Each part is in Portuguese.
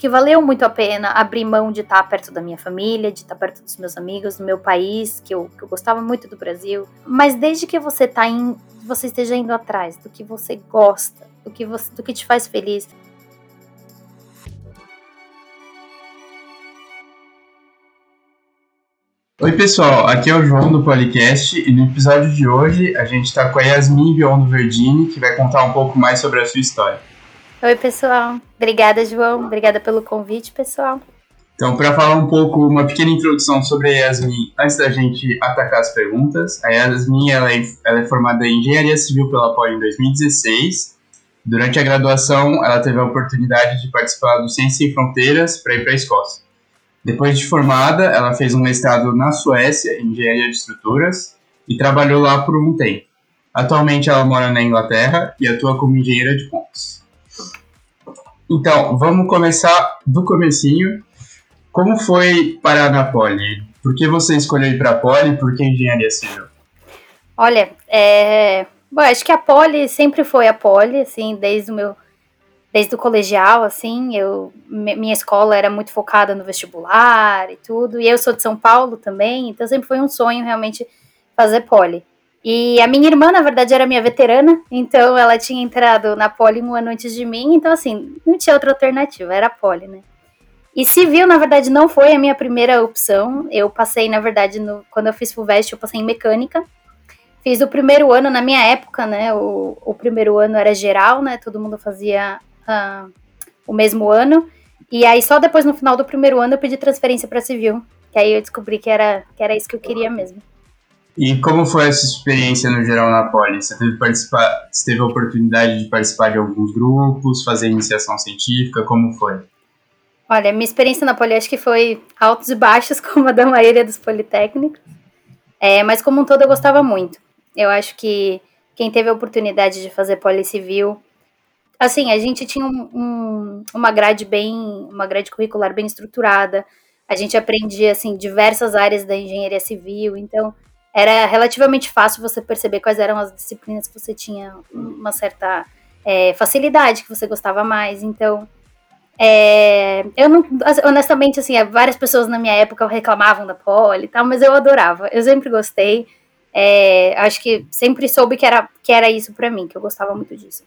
que valeu muito a pena abrir mão de estar perto da minha família, de estar perto dos meus amigos, do meu país, que eu, que eu gostava muito do Brasil. Mas desde que você tá em, você esteja indo atrás do que você gosta, do que você, do que te faz feliz. Oi pessoal, aqui é o João do Policast e no episódio de hoje a gente está com a Yasmin Vion do Verdini que vai contar um pouco mais sobre a sua história. Oi, pessoal. Obrigada, João. Obrigada pelo convite, pessoal. Então, para falar um pouco, uma pequena introdução sobre a Yasmin, antes da gente atacar as perguntas, a Yasmin ela é, ela é formada em Engenharia Civil pela Poli em 2016. Durante a graduação, ela teve a oportunidade de participar do Ciência Sem Fronteiras para ir para a Escócia. Depois de formada, ela fez um mestrado na Suécia em Engenharia de Estruturas e trabalhou lá por um tempo. Atualmente, ela mora na Inglaterra e atua como engenheira de pontos. Então, vamos começar do comecinho. Como foi parar na Poli? Por que você escolheu ir para a Poli? Por que engenharia civil? Olha, é... Bom, acho que a Poli sempre foi a Poli, assim, desde o meu desde o colegial, assim, eu minha escola era muito focada no vestibular e tudo, e eu sou de São Paulo também, então sempre foi um sonho realmente fazer Poli. E a minha irmã, na verdade, era minha veterana, então ela tinha entrado na Poli um ano antes de mim, então assim, não tinha outra alternativa, era Poli, né? E civil, na verdade, não foi a minha primeira opção. Eu passei, na verdade, no, quando eu fiz FUVEST, eu passei em mecânica. Fiz o primeiro ano, na minha época, né? O, o primeiro ano era geral, né? Todo mundo fazia uh, o mesmo ano. E aí, só depois, no final do primeiro ano, eu pedi transferência para civil. Que aí eu descobri que era, que era isso que eu queria mesmo. E como foi essa experiência no geral na Poli? Você teve, participar, você teve a oportunidade de participar de alguns grupos, fazer iniciação científica, como foi? Olha, minha experiência na Poli acho que foi altos e baixos, como a da maioria dos politécnicos. É, mas como um todo eu gostava muito. Eu acho que quem teve a oportunidade de fazer Poli Civil, assim, a gente tinha um, um, uma grade bem, uma grade curricular bem estruturada. A gente aprendia assim diversas áreas da engenharia civil, então era relativamente fácil você perceber quais eram as disciplinas que você tinha uma certa é, facilidade, que você gostava mais. Então, é, eu não, honestamente, assim, várias pessoas na minha época reclamavam da poli e tal, mas eu adorava, eu sempre gostei. É, acho que sempre soube que era, que era isso para mim, que eu gostava muito disso.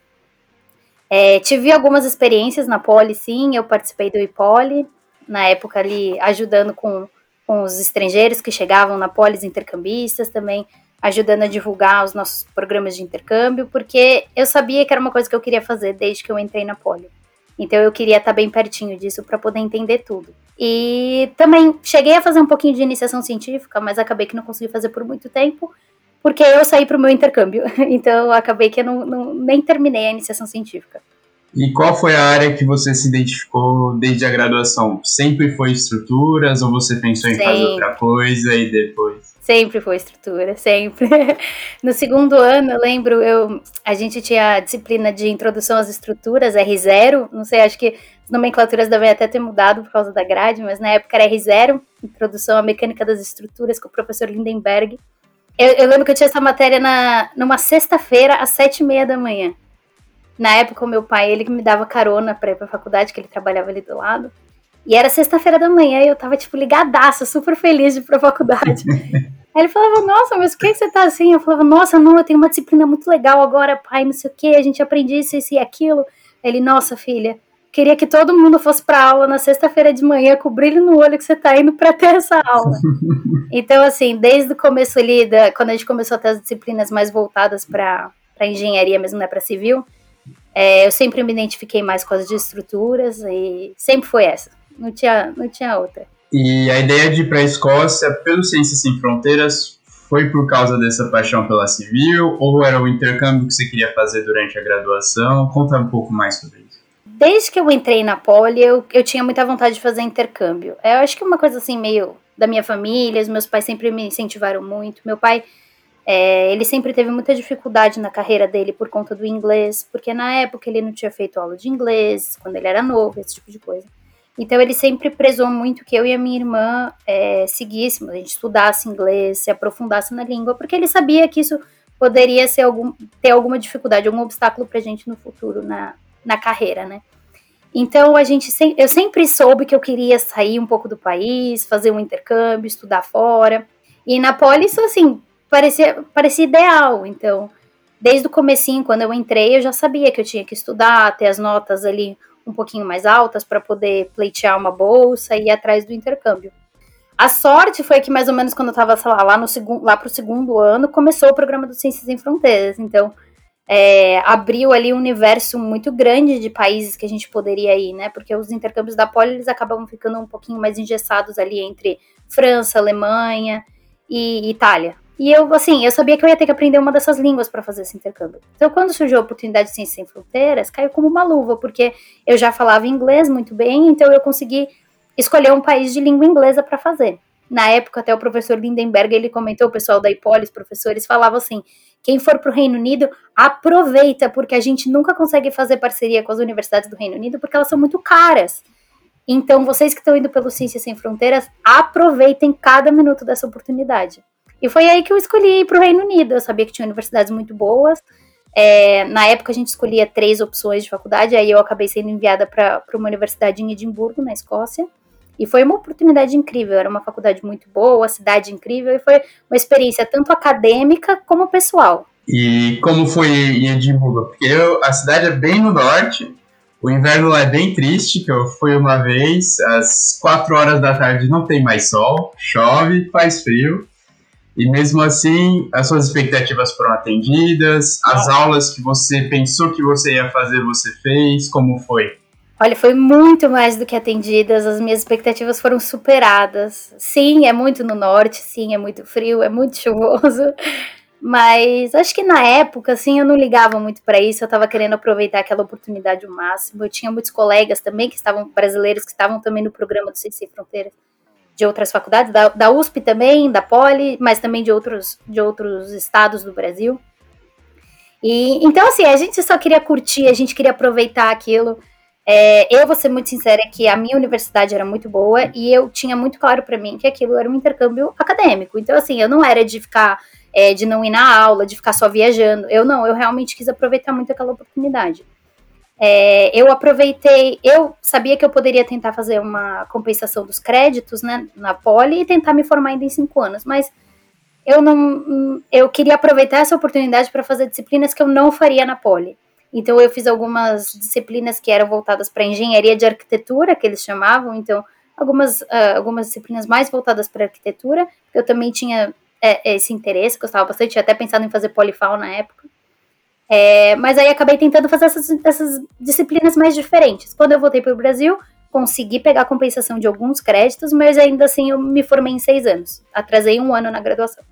É, tive algumas experiências na poli, sim, eu participei do IPOLI, na época ali ajudando com com os estrangeiros que chegavam na Polis Intercambistas, também ajudando a divulgar os nossos programas de intercâmbio, porque eu sabia que era uma coisa que eu queria fazer desde que eu entrei na Poli. Então eu queria estar bem pertinho disso para poder entender tudo. E também cheguei a fazer um pouquinho de iniciação científica, mas acabei que não consegui fazer por muito tempo, porque eu saí para o meu intercâmbio. Então acabei que eu não, não, nem terminei a iniciação científica. E qual foi a área que você se identificou desde a graduação? Sempre foi estruturas ou você pensou em sempre. fazer outra coisa e depois? Sempre foi estrutura, sempre. No segundo ano, eu lembro, eu, a gente tinha a disciplina de introdução às estruturas, R0, não sei, acho que as nomenclaturas devem até ter mudado por causa da grade, mas na época era R0, Introdução à Mecânica das Estruturas, com o professor Lindenberg. Eu, eu lembro que eu tinha essa matéria na, numa sexta-feira, às sete e meia da manhã. Na época, o meu pai, ele me dava carona pra ir pra faculdade, que ele trabalhava ali do lado. E era sexta-feira da manhã e eu tava, tipo, ligadaça, super feliz de ir pra faculdade. Aí ele falava, nossa, mas por que você tá assim? Eu falava, nossa, não, eu tenho uma disciplina muito legal agora, pai, não sei o que, a gente aprende isso, isso e aquilo. Ele, nossa, filha, queria que todo mundo fosse pra aula na sexta-feira de manhã com o brilho no olho que você tá indo pra ter essa aula. então, assim, desde o começo ali, da, quando a gente começou a ter as disciplinas mais voltadas pra, pra engenharia mesmo, né, pra civil, é, eu sempre me identifiquei mais com as de estruturas e sempre foi essa. Não tinha, não tinha outra. E a ideia de ir para a Escócia pelo Ciências Sem Fronteiras foi por causa dessa paixão pela civil ou era o intercâmbio que você queria fazer durante a graduação? Conta um pouco mais sobre isso. Desde que eu entrei na Poli, eu, eu tinha muita vontade de fazer intercâmbio. Eu acho que é uma coisa assim meio da minha família, os meus pais sempre me incentivaram muito. Meu pai é, ele sempre teve muita dificuldade na carreira dele por conta do inglês, porque na época ele não tinha feito aula de inglês, quando ele era novo, esse tipo de coisa. Então ele sempre prezou muito que eu e a minha irmã é, seguíssemos, a gente estudasse inglês, se aprofundasse na língua, porque ele sabia que isso poderia ser algum, ter alguma dificuldade, algum obstáculo para a gente no futuro na, na carreira, né? Então a gente eu sempre soube que eu queria sair um pouco do país, fazer um intercâmbio, estudar fora. E na Poli isso assim parecia parecia ideal. Então desde o comecinho, quando eu entrei, eu já sabia que eu tinha que estudar, ter as notas ali um pouquinho mais altas para poder pleitear uma bolsa e ir atrás do intercâmbio. A sorte foi que mais ou menos quando eu estava lá, lá no segundo, lá pro segundo ano, começou o programa do Ciências Sem Fronteiras. Então, é, abriu ali um universo muito grande de países que a gente poderia ir, né? Porque os intercâmbios da Poli eles acabavam ficando um pouquinho mais engessados ali entre França, Alemanha e Itália. E eu, assim, eu sabia que eu ia ter que aprender uma dessas línguas para fazer esse intercâmbio. Então, quando surgiu a oportunidade de Ciências Sem Fronteiras, caiu como uma luva, porque eu já falava inglês muito bem, então eu consegui escolher um país de língua inglesa para fazer. Na época, até o professor Lindenberg, ele comentou, o pessoal da Ipolis, professores, falavam assim, quem for para o Reino Unido, aproveita, porque a gente nunca consegue fazer parceria com as universidades do Reino Unido, porque elas são muito caras. Então, vocês que estão indo pelo Ciências Sem Fronteiras, aproveitem cada minuto dessa oportunidade. E foi aí que eu escolhi ir para o Reino Unido. Eu sabia que tinha universidades muito boas. É, na época a gente escolhia três opções de faculdade, aí eu acabei sendo enviada para uma universidade em Edimburgo, na Escócia. E foi uma oportunidade incrível, era uma faculdade muito boa, cidade incrível, e foi uma experiência tanto acadêmica como pessoal. E como foi em Edimburgo? Porque eu, a cidade é bem no norte, o inverno lá é bem triste, que eu fui uma vez, às quatro horas da tarde não tem mais sol, chove, faz frio. E mesmo assim, as suas expectativas foram atendidas, as aulas que você pensou que você ia fazer, você fez, como foi? Olha, foi muito mais do que atendidas, as minhas expectativas foram superadas. Sim, é muito no norte, sim, é muito frio, é muito chuvoso, mas acho que na época, assim, eu não ligava muito para isso, eu estava querendo aproveitar aquela oportunidade ao máximo. Eu tinha muitos colegas também que estavam brasileiros que estavam também no programa do CC Fronteiras de outras faculdades, da, da USP também, da Poli, mas também de outros, de outros estados do Brasil. E então, assim, a gente só queria curtir, a gente queria aproveitar aquilo. É, eu vou ser muito sincera que a minha universidade era muito boa e eu tinha muito claro para mim que aquilo era um intercâmbio acadêmico. Então, assim, eu não era de ficar, é, de não ir na aula, de ficar só viajando. Eu não, eu realmente quis aproveitar muito aquela oportunidade. É, eu aproveitei, eu sabia que eu poderia tentar fazer uma compensação dos créditos, né, na Poli e tentar me formar ainda em cinco anos, mas eu não, eu queria aproveitar essa oportunidade para fazer disciplinas que eu não faria na Poli. Então eu fiz algumas disciplinas que eram voltadas para engenharia de arquitetura, que eles chamavam, então algumas, uh, algumas disciplinas mais voltadas para arquitetura. Eu também tinha é, esse interesse, gostava bastante, tinha até pensado em fazer polifal na época. É, mas aí acabei tentando fazer essas, essas disciplinas mais diferentes. Quando eu voltei para o Brasil, consegui pegar a compensação de alguns créditos, mas ainda assim eu me formei em seis anos. Atrasei um ano na graduação.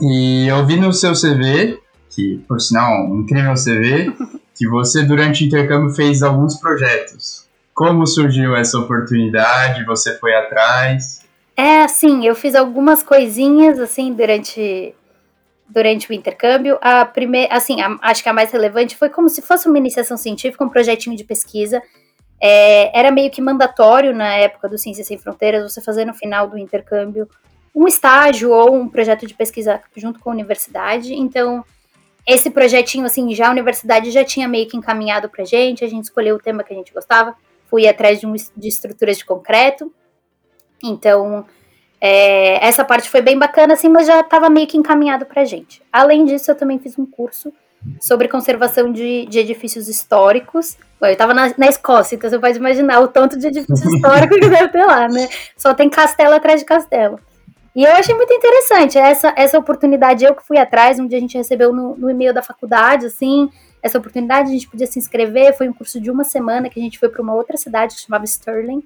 E eu vi no seu CV, que por sinal, um incrível CV, que você durante o intercâmbio fez alguns projetos. Como surgiu essa oportunidade? Você foi atrás? É, assim, eu fiz algumas coisinhas assim durante durante o intercâmbio. A primeira, assim, a, acho que a mais relevante foi como se fosse uma iniciação científica, um projetinho de pesquisa. É, era meio que mandatório na época do Ciências Sem Fronteiras você fazer no final do intercâmbio um estágio ou um projeto de pesquisa junto com a universidade. Então, esse projetinho, assim, já a universidade já tinha meio que encaminhado pra gente, a gente escolheu o tema que a gente gostava, fui atrás de, um, de estruturas de concreto. Então, é, essa parte foi bem bacana, assim, mas já estava meio que encaminhado para gente. Além disso, eu também fiz um curso sobre conservação de, de edifícios históricos. Bom, eu estava na, na, Escócia, então você pode imaginar o tanto de edifício histórico que deve ter lá, né? Só tem castelo atrás de castelo. E eu achei muito interessante essa, essa oportunidade. Eu que fui atrás, um dia a gente recebeu no, no e-mail da faculdade, assim, essa oportunidade, a gente podia se inscrever. Foi um curso de uma semana que a gente foi para uma outra cidade que chamava Sterling.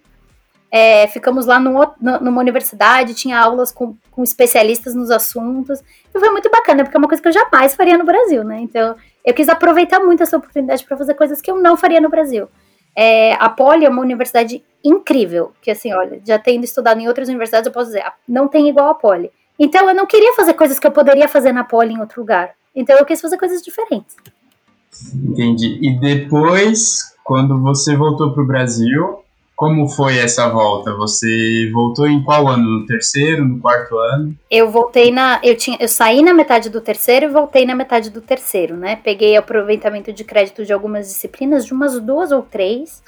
É, ficamos lá no, numa universidade, tinha aulas com, com, especialistas nos assuntos. E foi muito bacana, porque é uma coisa que eu jamais faria no Brasil, né? Então, eu quis aproveitar muito essa oportunidade para fazer coisas que eu não faria no Brasil. É, a Poli é uma universidade incrível, que assim, olha, já tendo estudado em outras universidades, eu posso dizer, não tem igual a Poli. Então, eu não queria fazer coisas que eu poderia fazer na Poli em outro lugar. Então, eu quis fazer coisas diferentes. Entendi. E depois, quando você voltou para o Brasil, como foi essa volta? Você voltou em qual ano? No terceiro, no quarto ano? Eu voltei na. Eu, tinha, eu saí na metade do terceiro e voltei na metade do terceiro, né? Peguei aproveitamento de crédito de algumas disciplinas, de umas duas ou três.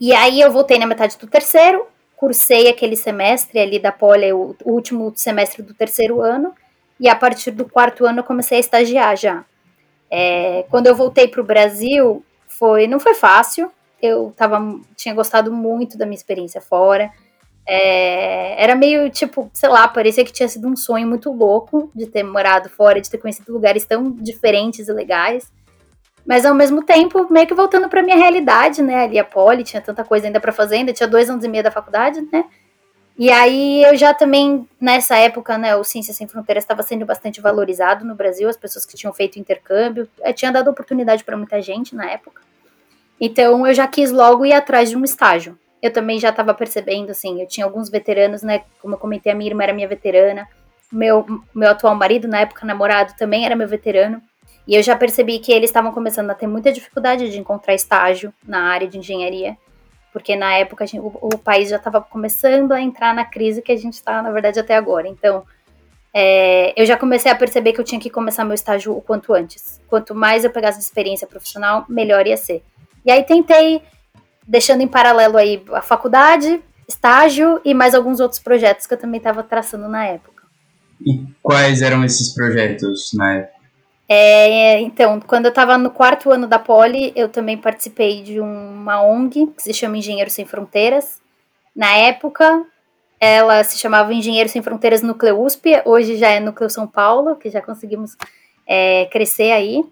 E aí eu voltei na metade do terceiro, cursei aquele semestre ali da Poli, o, o último semestre do terceiro ano, e a partir do quarto ano eu comecei a estagiar já. É, quando eu voltei para o Brasil, foi, não foi fácil, eu tava, tinha gostado muito da minha experiência fora, é, era meio tipo, sei lá, parecia que tinha sido um sonho muito louco de ter morado fora, de ter conhecido lugares tão diferentes e legais. Mas ao mesmo tempo, meio que voltando para minha realidade, né? Ali a Poli tinha tanta coisa ainda para fazer, ainda tinha dois anos e meio da faculdade, né? E aí eu já também, nessa época, né, o Ciências Sem Fronteiras estava sendo bastante valorizado no Brasil, as pessoas que tinham feito intercâmbio, eu tinha dado oportunidade para muita gente na época. Então eu já quis logo ir atrás de um estágio. Eu também já estava percebendo, assim, eu tinha alguns veteranos, né, como eu comentei, a minha irmã era minha veterana, meu, meu atual marido, na época namorado, também era meu veterano. E eu já percebi que eles estavam começando a ter muita dificuldade de encontrar estágio na área de engenharia, porque na época gente, o, o, país já estava começando a entrar na crise que a gente está, na verdade, até agora. Então, é, eu já comecei a perceber que eu tinha que começar meu estágio o quanto antes. Quanto mais eu pegasse experiência profissional, melhor ia ser. E aí tentei, deixando em paralelo aí a faculdade, estágio e mais alguns outros projetos que eu também estava traçando na época. E quais eram esses projetos na época? É, então, quando eu estava no quarto ano da Poli, eu também participei de uma ONG que se chama Engenheiros Sem Fronteiras. Na época, ela se chamava Engenheiros Sem Fronteiras Núcleo USP, hoje já é Núcleo São Paulo, que já conseguimos é, crescer aí.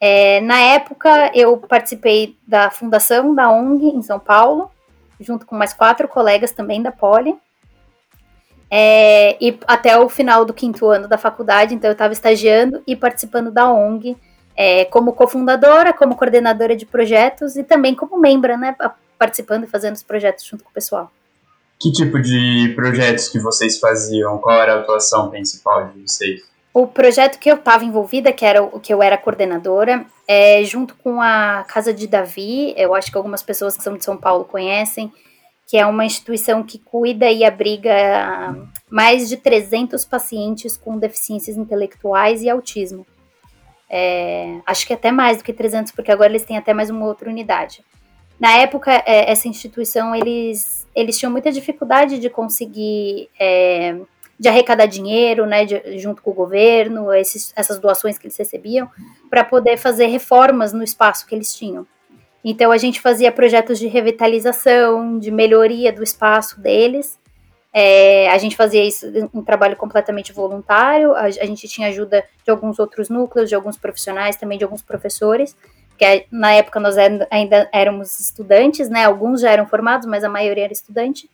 É, na época, eu participei da fundação da ONG em São Paulo, junto com mais quatro colegas também da Poli. É, e até o final do quinto ano da faculdade, então eu estava estagiando e participando da ONG é, como cofundadora, como coordenadora de projetos e também como membro, né, participando e fazendo os projetos junto com o pessoal. Que tipo de projetos que vocês faziam? Qual era a atuação principal de vocês? O projeto que eu estava envolvida, que era o que eu era coordenadora, é, junto com a Casa de Davi, eu acho que algumas pessoas que são de São Paulo conhecem, que é uma instituição que cuida e abriga mais de 300 pacientes com deficiências intelectuais e autismo. É, acho que até mais do que 300, porque agora eles têm até mais uma outra unidade. Na época, é, essa instituição, eles, eles tinham muita dificuldade de conseguir, é, de arrecadar dinheiro, né, de, junto com o governo, esses, essas doações que eles recebiam, para poder fazer reformas no espaço que eles tinham. Então a gente fazia projetos de revitalização, de melhoria do espaço deles. É, a gente fazia isso um trabalho completamente voluntário. A, a, gente tinha ajuda de alguns outros núcleos, de alguns profissionais, também de alguns professores. Que na época nós ainda éramos estudantes, né? Alguns já eram formados, mas a maioria era estudante.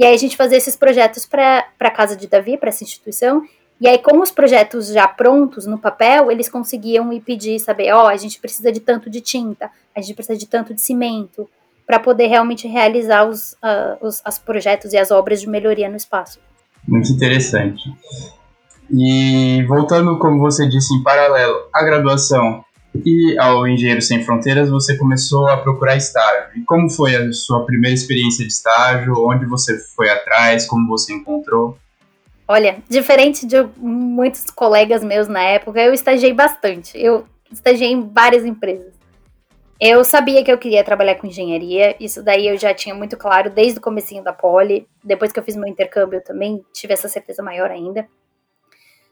E aí a gente fazia esses projetos para a casa de Davi, para essa instituição, e aí, com os projetos já prontos no papel, eles conseguiam ir pedir, saber, ó, oh, a gente precisa de tanto de tinta, a gente precisa de tanto de cimento, para poder realmente realizar os, uh, os as projetos e as obras de melhoria no espaço. Muito interessante. E voltando, como você disse, em paralelo à graduação e ao Engenheiro Sem Fronteiras, você começou a procurar estágio. E como foi a sua primeira experiência de estágio? Onde você foi atrás? Como você encontrou? Olha, diferente de muitos colegas meus na época, eu estagiei bastante. Eu estagiei em várias empresas. Eu sabia que eu queria trabalhar com engenharia, isso daí eu já tinha muito claro desde o comecinho da Poli. Depois que eu fiz meu intercâmbio, eu também tive essa certeza maior ainda.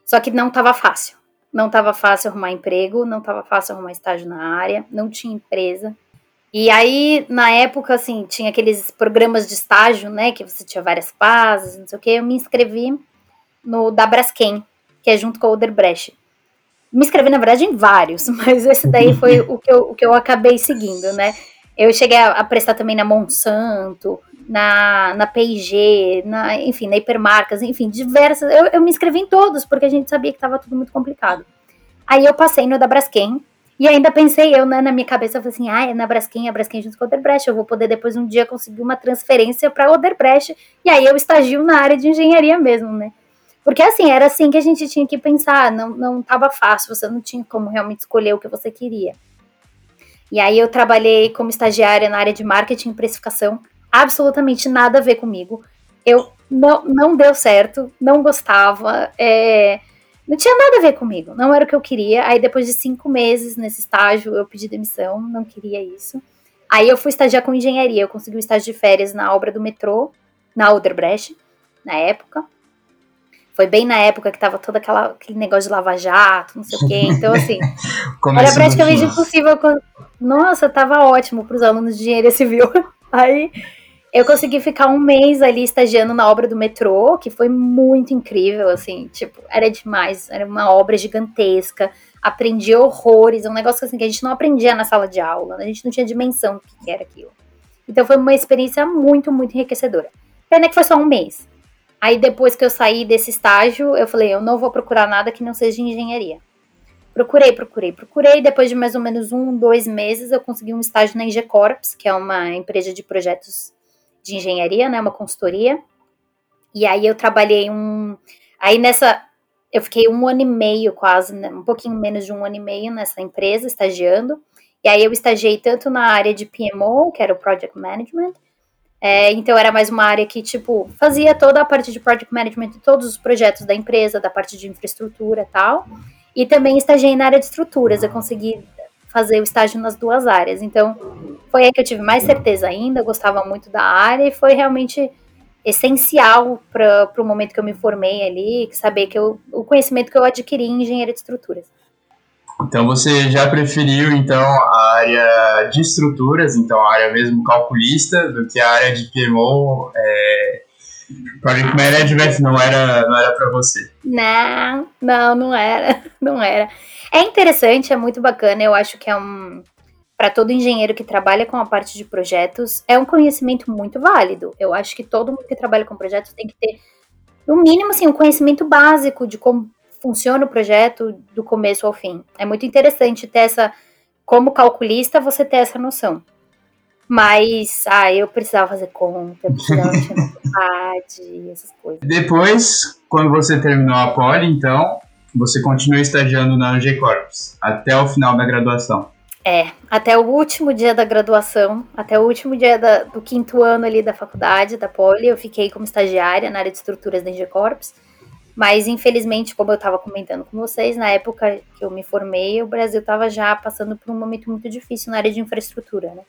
Só que não estava fácil. Não estava fácil arrumar emprego, não estava fácil arrumar estágio na área, não tinha empresa. E aí, na época, assim, tinha aqueles programas de estágio, né, que você tinha várias fases, não sei o que. Eu me inscrevi no da Braskem, que é junto com a Oderbrecht. Me inscrevi, na verdade, em vários, mas esse daí foi o que eu, o que eu acabei seguindo, né? Eu cheguei a, a prestar também na Monsanto, na, na P&G, na, enfim, na Hipermarcas, enfim, diversas. Eu, eu me inscrevi em todos, porque a gente sabia que estava tudo muito complicado. Aí eu passei no da Braskem, e ainda pensei eu, né, na minha cabeça, eu falei assim, ah, é na Braskem, a Braskem junto com a Oderbrecht, eu vou poder depois um dia conseguir uma transferência para a Oderbrecht, e aí eu estagio na área de engenharia mesmo, né? Porque assim, era assim que a gente tinha que pensar, não, não tava fácil, você não tinha como realmente escolher o que você queria. E aí eu trabalhei como estagiária na área de marketing e precificação, absolutamente nada a ver comigo. Eu não, não deu certo, não gostava, é, não tinha nada a ver comigo, não era o que eu queria. Aí depois de cinco meses nesse estágio eu pedi demissão, não queria isso. Aí eu fui estagiar com engenharia, eu consegui um estágio de férias na obra do metrô, na Oderbrecht, na época. Foi bem na época que tava todo aquela, aquele negócio de lava-jato, não sei o quê. Então, assim, era praticamente impossível. Nossa, tava ótimo para os alunos de engenharia civil. Aí eu consegui ficar um mês ali estagiando na obra do metrô, que foi muito incrível, assim, tipo, era demais, era uma obra gigantesca, aprendi horrores, um negócio assim que a gente não aprendia na sala de aula, a gente não tinha dimensão do que era aquilo. Então foi uma experiência muito, muito enriquecedora. Pena que foi só um mês. Aí depois que eu saí desse estágio, eu falei, eu não vou procurar nada que não seja engenharia. Procurei, procurei, procurei. Depois de mais ou menos um, dois meses, eu consegui um estágio na IG Corps, que é uma empresa de projetos de engenharia, né, uma consultoria. E aí eu trabalhei um, aí nessa, eu fiquei um ano e meio quase, né, um pouquinho menos de um ano e meio nessa empresa estagiando. E aí eu estagiei tanto na área de PMO, que era o Project Management, é, então era mais uma área que, tipo, fazia toda a parte de project management de todos os projetos da empresa, da parte de infraestrutura e tal. E também estagiei na área de estruturas, eu consegui fazer o estágio nas duas áreas. Então, foi aí que eu tive mais certeza ainda, gostava muito da área e foi realmente essencial para o momento que eu me formei ali, saber que eu, o conhecimento que eu adquiri em engenharia de estruturas. Então você já preferiu então a área de estruturas, então a área mesmo calculista, do que a área de PMO, é, Project Management não era não era para você? Não, não, não era, não era. É interessante, é muito bacana. Eu acho que é um para todo engenheiro que trabalha com a parte de projetos é um conhecimento muito válido. Eu acho que todo mundo que trabalha com projetos tem que ter no mínimo assim um conhecimento básico de como funciona o projeto do começo ao fim. É muito interessante ter essa, como calculista, você ter essa noção. Mas, ah, eu precisava fazer conta, eu precisava faculdade, essas coisas. Depois, quando você terminou a poli, então, você continuou estagiando na AG Corps, até o final da graduação. É, até o último dia da graduação, até o último dia da, do quinto ano ali da faculdade, da poli, eu fiquei como estagiária na área de estruturas da AG Corps. Mas, infelizmente, como eu estava comentando com vocês, na época que eu me formei, o Brasil estava já passando por um momento muito difícil na área de infraestrutura, né?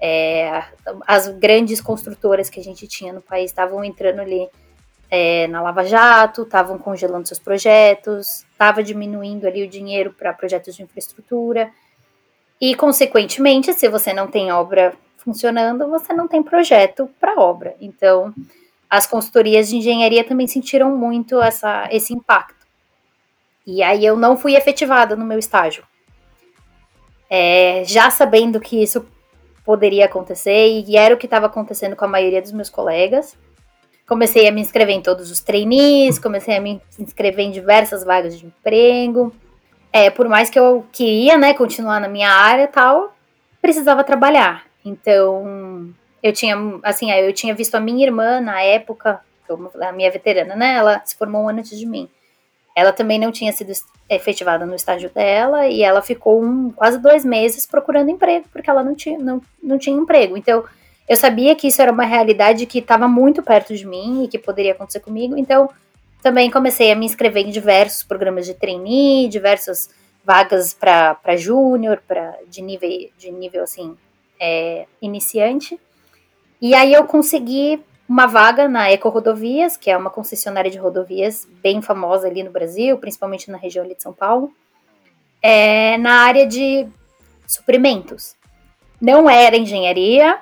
É, as grandes construtoras que a gente tinha no país estavam entrando ali é, na Lava Jato, estavam congelando seus projetos, estava diminuindo ali o dinheiro para projetos de infraestrutura. E, consequentemente, se você não tem obra funcionando, você não tem projeto para obra. Então, as consultorias de engenharia também sentiram muito essa, esse impacto. E aí eu não fui efetivada no meu estágio. É, já sabendo que isso poderia acontecer, e era o que estava acontecendo com a maioria dos meus colegas. Comecei a me inscrever em todos os trainees, comecei a me inscrever em diversas vagas de emprego. É, por mais que eu queria, né, continuar na minha área tal, precisava trabalhar. Então, eu tinha, assim, eu tinha visto a minha irmã na época, a minha veterana, né? Ela se formou um ano antes de mim. Ela também não tinha sido efetivada no estágio dela e ela ficou um, quase dois meses procurando emprego, porque ela não tinha, não, não tinha emprego. Então, eu sabia que isso era uma realidade que estava muito perto de mim e que poderia acontecer comigo. Então, também comecei a me inscrever em diversos programas de trainee, diversas vagas para júnior, de nível de nível assim é, iniciante. E aí eu consegui uma vaga na Eco Rodovias, que é uma concessionária de rodovias bem famosa ali no Brasil, principalmente na região ali de São Paulo, é, na área de suprimentos. Não era engenharia,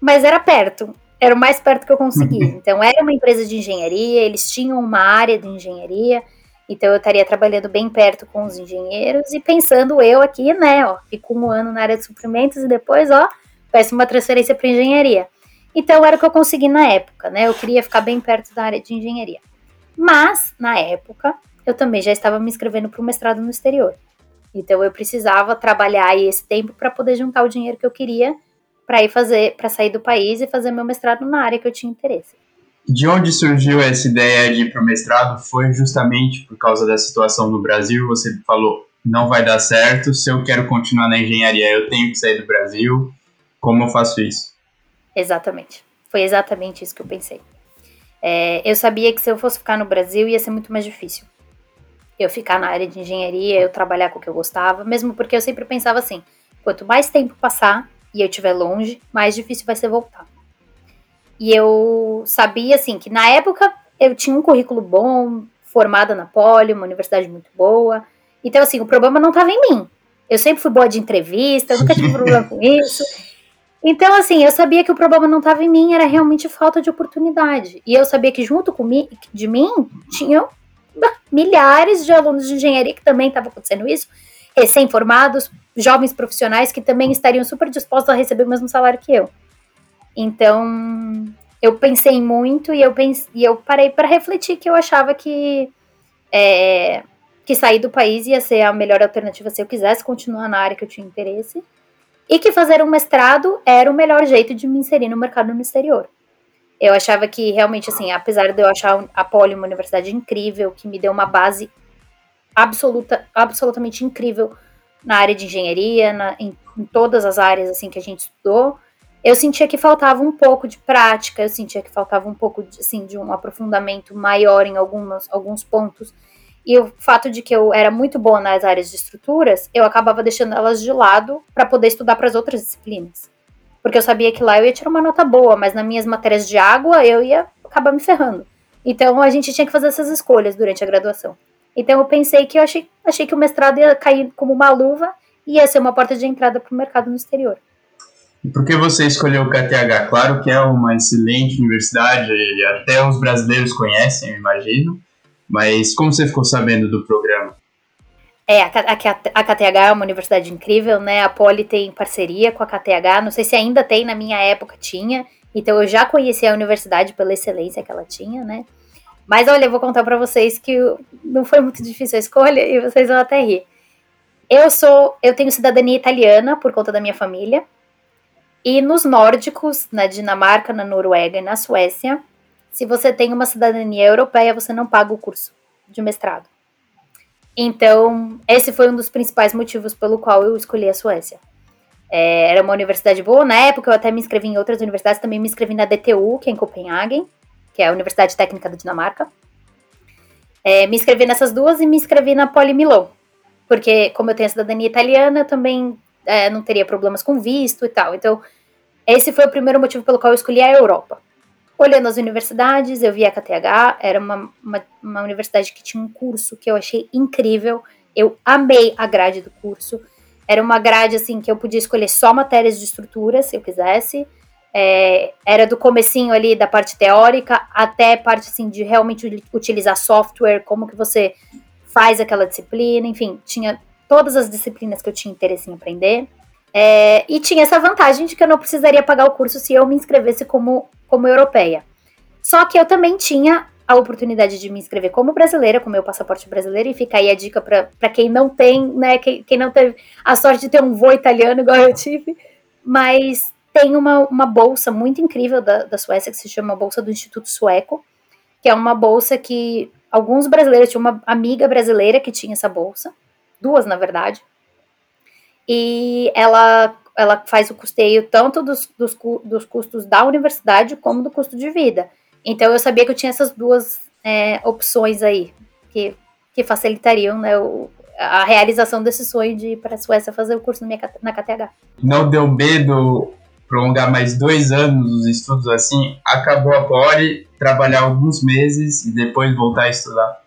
mas era perto. Era o mais perto que eu consegui. Então, era uma empresa de engenharia, eles tinham uma área de engenharia, então eu estaria trabalhando bem perto com os engenheiros e pensando eu aqui, né, ó, fico um ano na área de suprimentos e depois, ó, peço uma transferência para engenharia. Então era o que eu consegui na época, né? Eu queria ficar bem perto da área de engenharia. Mas, na época, eu também já estava me inscrevendo para o mestrado no exterior. Então eu precisava trabalhar esse tempo para poder juntar o dinheiro que eu queria para ir fazer, para sair do país e fazer meu mestrado na área que eu tinha interesse. De onde surgiu essa ideia de ir para o mestrado? Foi justamente por causa da situação no Brasil? Você falou, não vai dar certo, se eu quero continuar na engenharia, eu tenho que sair do Brasil. Como eu faço isso? Exatamente. Foi exatamente isso que eu pensei. É, eu sabia que se eu fosse ficar no Brasil ia ser muito mais difícil. Eu ficar na área de engenharia, eu trabalhar com o que eu gostava, mesmo porque eu sempre pensava assim: quanto mais tempo passar, e eu estiver longe, mais difícil vai ser voltar. E eu sabia, assim, que na época eu tinha um currículo bom, formada na Poli, uma universidade muito boa. Então, assim, o problema não estava em mim. Eu sempre fui boa de entrevista, nunca tive problema com isso. Então, assim, eu sabia que o problema não estava em mim, era realmente falta de oportunidade. E eu sabia que junto com de mim tinham milhares de alunos de engenharia que também estavam acontecendo isso, recém-formados, jovens profissionais que também estariam super dispostos a receber o mesmo salário que eu. Então, eu pensei muito e eu, pense, e eu parei para refletir que eu achava que, é, que sair do país ia ser a melhor alternativa se eu quisesse continuar na área que eu tinha interesse. E que fazer um mestrado era o melhor jeito de me inserir no mercado no exterior. Eu achava que realmente, assim, apesar de eu achar a Poli uma universidade incrível, que me deu uma base absoluta, absolutamente incrível na área de engenharia, na, em, em, todas as áreas assim que a gente estudou, eu sentia que faltava um pouco de prática, eu sentia que faltava um pouco de, assim, de um aprofundamento maior em algumas, alguns pontos. E o fato de que eu era muito boa nas áreas de estruturas, eu acabava deixando elas de lado para poder estudar para as outras disciplinas. Porque eu sabia que lá eu ia tirar uma nota boa, mas nas minhas matérias de água eu ia acabar me ferrando. Então a gente tinha que fazer essas escolhas durante a graduação. Então eu pensei que eu achei, achei que o mestrado ia cair como uma luva e ia ser uma porta de entrada para o mercado no exterior. E por que você escolheu o KTH? Claro que é uma excelente universidade, até os brasileiros conhecem, eu imagino. Mas como você ficou sabendo do programa? É, a, KTH é uma universidade incrível, né? A Poli tem parceria com a KTH, não sei se ainda tem, na minha época tinha. Então eu já conheci a universidade pela excelência que ela tinha, né? Mas olha, eu vou contar para vocês que não foi muito difícil a escolha e vocês vão até rir. Eu sou, eu tenho cidadania italiana por conta da minha família. E nos nórdicos, na Dinamarca, na Noruega e na Suécia, se você tem uma cidadania europeia, você não paga o curso de mestrado. Então, esse foi um dos principais motivos pelo qual eu escolhi a Suécia. É, era uma universidade boa, na época eu até me inscrevi em outras universidades, também me inscrevi na DTU, que é em Copenhague, que é a Universidade Técnica da Dinamarca. É, me inscrevi nessas duas e me inscrevi na Poli Milão, porque como eu tenho a cidadania italiana, eu também é, não teria problemas com visto e tal. Então, esse foi o primeiro motivo pelo qual eu escolhi a Europa. Olhando as universidades, eu vi a KTH, era uma, uma, uma universidade que tinha um curso que eu achei incrível, eu amei a grade do curso. Era uma grade assim que eu podia escolher só matérias de estrutura, se eu quisesse. É, era do comecinho ali da parte teórica até parte assim de realmente utilizar software, como que você faz aquela disciplina, enfim, tinha todas as disciplinas que eu tinha interesse em aprender. É, e tinha essa vantagem de que eu não precisaria pagar o curso se eu me inscrevesse como, como europeia. Só que eu também tinha a oportunidade de me inscrever como brasileira, com meu passaporte brasileiro, e fica aí a dica para quem não tem, né, quem, quem não teve a sorte de ter um voo italiano igual eu tive, mas tem uma, uma bolsa muito incrível da, da Suécia que se chama Bolsa do Instituto Sueco, que é uma bolsa que alguns brasileiros, tinha uma amiga brasileira que tinha essa bolsa, duas na verdade, e ela, ela faz o custeio tanto dos, dos, dos custos da universidade como do custo de vida. Então eu sabia que eu tinha essas duas é, opções aí, que, que facilitariam né, o, a realização desse sonho de ir para a Suécia fazer o curso na, minha, na KTH. Não deu medo prolongar mais dois anos os estudos assim? Acabou a Poli, trabalhar alguns meses e depois voltar a estudar?